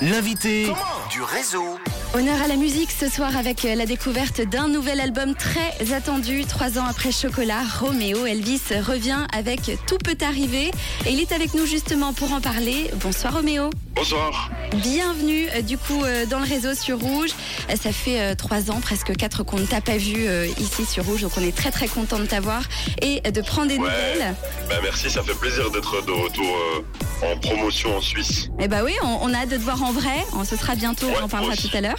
L'invité du réseau. Honneur à la musique ce soir avec euh, la découverte d'un nouvel album très attendu. Trois ans après Chocolat, Roméo Elvis revient avec Tout peut arriver. Et il est avec nous justement pour en parler. Bonsoir Roméo. Bonsoir. Bienvenue euh, du coup euh, dans le réseau sur Rouge. Ça fait trois ans, presque quatre qu'on ne t'a pas vu ici sur Rouge. Donc on est très très content de t'avoir et de prendre des Ouais. nouvelles. Bah, merci, ça fait plaisir d'être de retour en promotion en Suisse. Eh bah oui, on, on a hâte de te voir en vrai. On, ce sera bientôt, Ouais, on en parlera tout à l'heure.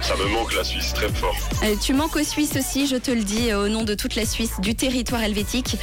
Ça me manque la Suisse très fort. Euh, tu manques aux Suisses aussi, je te le dis, euh, au nom de toute la Suisse, du territoire helvétique.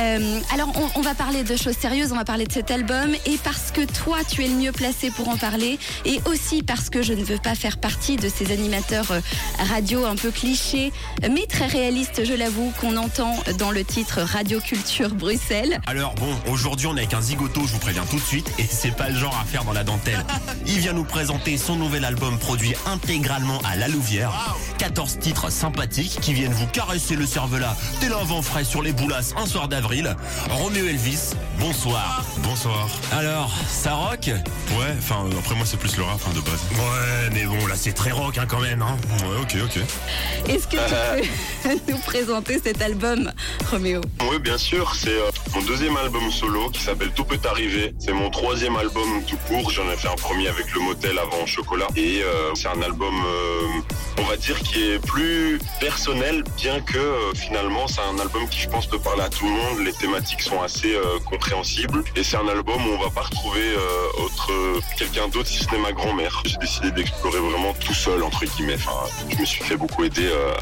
Euh, alors, on, on va parler de choses sérieuses, on va parler de cet album, et parce que toi, tu es le mieux placé pour en parler, et aussi parce que je ne veux pas faire partie de ces animateurs radio un peu clichés, mais très réalistes, je l'avoue, qu'on entend dans le titre Radio Culture Bruxelles. Alors bon, aujourd'hui on est avec un zigoto, je vous préviens tout de suite, et c'est pas le genre à faire dans la dentelle. Il vient nous présenter son nouvel album produit intégralement à la Louvière. 14 titres sympathiques qui viennent vous caresser le cervelas dès un vent frais sur les boulasses un soir d'avril. Roméo Elvis, bonsoir. Bonsoir. Alors, ça rock? Ouais, enfin après moi c'est plus le rap hein, de base. Ouais, mais bon, là c'est très rock hein, quand même. Hein. Ouais, ok, ok. Est-ce que tu peux nous présenter cet album, Roméo Oui, bien sûr, c'est euh, mon deuxième album solo qui s'appelle Tout peut arriver. C'est mon troisième album tout court. J'en ai fait un premier avec le motel avant Chocolat. Et euh, c'est un album, euh, on va dire, qui est plus personnel, bien que euh, finalement c'est un album qui, je pense, peut parler à tout le monde. Les thématiques sont assez euh, compréhensibles. Et c'est un album où on va pas retrouver euh, autre quelqu'un d'autre si ce n'est ma grand-mère. J'ai décidé d'explorer vraiment tout seul, entre guillemets. Enfin, je me suis fait beaucoup aider euh,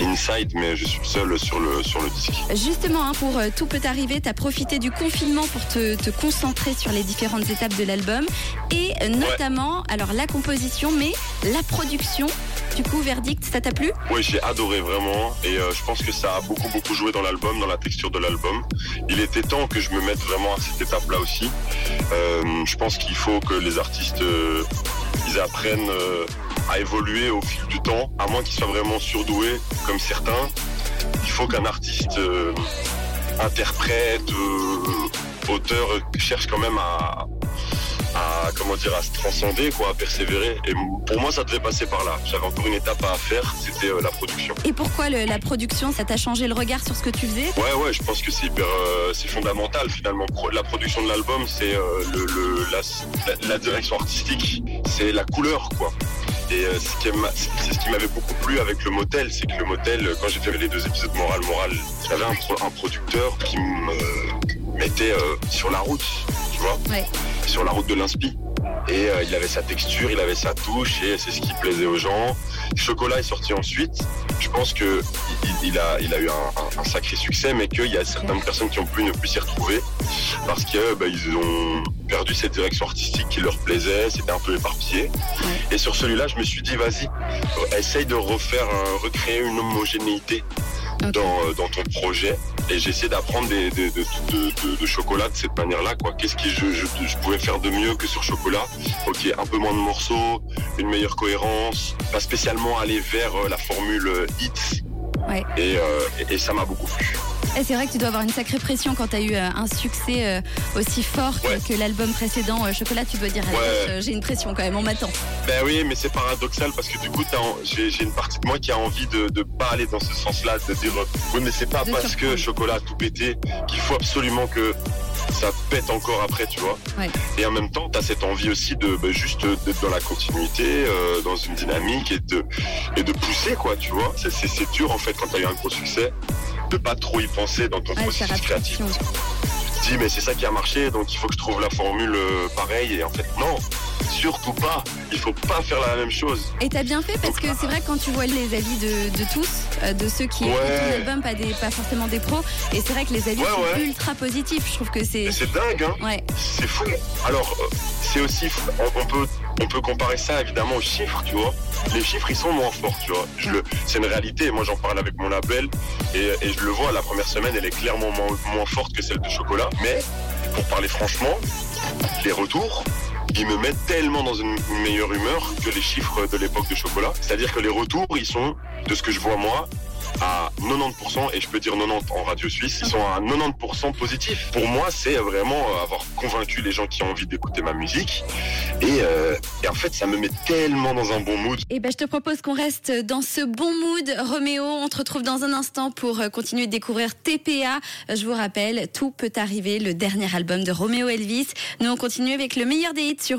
inside, mais je suis seul sur le, sur le disque. Justement, hein, pour euh, Tout peut arriver, tu as profité du confinement pour te, te concentrer sur les différentes étapes de l'album et euh, notamment, alors la composition, mais la production. Du coup, verdict, ça t'a plu Oui, j'ai adoré vraiment et euh, je pense que ça a beaucoup beaucoup joué dans l'album, dans la texture de l'album. Il était temps que je me mette vraiment à cette étape-là aussi. Euh, je pense qu'il faut que les artistes euh, ils apprennent à évoluer au fil du temps, à moins qu'ils soient vraiment surdoués comme certains. Il faut qu'un artiste interprète, auteur cherche quand même à à comment dire à se transcender quoi à persévérer. Et pour moi ça devait passer par là. J'avais encore une étape à faire c'était euh, la production. Et pourquoi le- la production, ça t'a changé le regard sur ce que tu faisais? Ouais ouais je pense que c'est hyper euh, c'est fondamental finalement. La production de l'album c'est euh, le, le- la, direction artistique c'est la couleur quoi. Et ce qui m'a- c'est ce qui m'avait beaucoup plu avec le motel, c'est que le motel, quand j'ai fait les deux épisodes moral moral, j'avais un, pro- un producteur qui me mettait euh, sur la route, tu vois, Ouais. Sur la route de l'inspi. Et euh, il avait sa texture, il avait sa touche, et c'est ce qui plaisait aux gens. Chocolat est sorti ensuite. Je pense que il, il a, il a eu un, un- un sacré succès, mais qu'il y a certaines personnes qui ont pu ne plus s'y retrouver parce que bah, ils ont perdu cette direction artistique qui leur plaisait, c'était un peu éparpillé. Et sur celui-là, je me suis dit, vas-y, essaye de refaire, recréer une homogénéité Dans, euh, dans ton projet. Et j'ai essayé d'apprendre des, des- de, de- de- de chocolat de cette manière-là. quoi. Qu'est-ce que je, je, je pouvais faire de mieux que sur chocolat? Ok, un peu moins de morceaux, une meilleure cohérence, pas spécialement aller vers euh, la formule euh, hits. Ouais. Et, euh, et- et ça m'a beaucoup plu. Et c'est vrai que tu dois avoir une sacrée pression quand tu as eu euh, un succès euh, aussi fort que, Ouais. que l'album précédent, euh, Chocolat. Tu dois dire, Ouais. j'ai une pression quand même, on m'attend. Ben oui, mais c'est paradoxal parce que du coup, j'ai une partie de moi qui a envie de ne pas aller dans ce sens-là, de dire oui, mais c'est pas De parce que chocolat a tout pété qu'il faut absolument que ça pète encore après, tu vois. Ouais. Et en même temps, t'as cette envie aussi de ben, juste d'être dans la continuité, euh, dans une dynamique et de et de pousser, quoi, tu vois. C'est- dur en fait quand t'as eu un gros succès de pas trop y penser dans ton Ouais, faire processus créatif. te dis mais c'est ça qui a marché, donc il faut que je trouve la formule euh, pareille. Et en fait, non, surtout pas. Il faut pas faire la même chose. Et t'as bien fait parce que c'est vrai que quand tu vois les avis de, de tous, euh, de ceux qui Ouais. écoutent pas, des, pas forcément des pros, et c'est vrai que les avis Ouais, sont ouais. ultra positifs. Je trouve que c'est. C'est dingue, hein. Ouais, C'est fou. Alors, euh, c'est aussi, on, on peut, on peut comparer ça évidemment aux chiffres, tu vois. Les chiffres, ils sont moins forts, tu vois. Je le, c'est une réalité. Moi, j'en parle avec mon label et, et je le vois. La première semaine, elle est clairement moins, moins forte que celle de chocolat. Mais pour parler franchement, les retours. Ils me mettent tellement dans une meilleure humeur que les chiffres de l'époque de chocolat. C'est-à-dire que les retours, ils sont, de ce que je vois moi, à 90%, et je peux dire 90% en radio suisse, ils sont à 90% positifs. Pour moi, c'est vraiment euh, avoir convaincu les gens qui ont envie d'écouter ma musique. Et, euh, en fait, ça me met tellement dans un bon mood. Et ben, je te propose qu'on reste dans ce bon mood. Roméo, on te retrouve dans un instant pour euh, continuer de découvrir TPA. Je vous rappelle, tout peut arriver, le dernier album de Roméo Elvis. Nous, on continue avec le meilleur des hits sur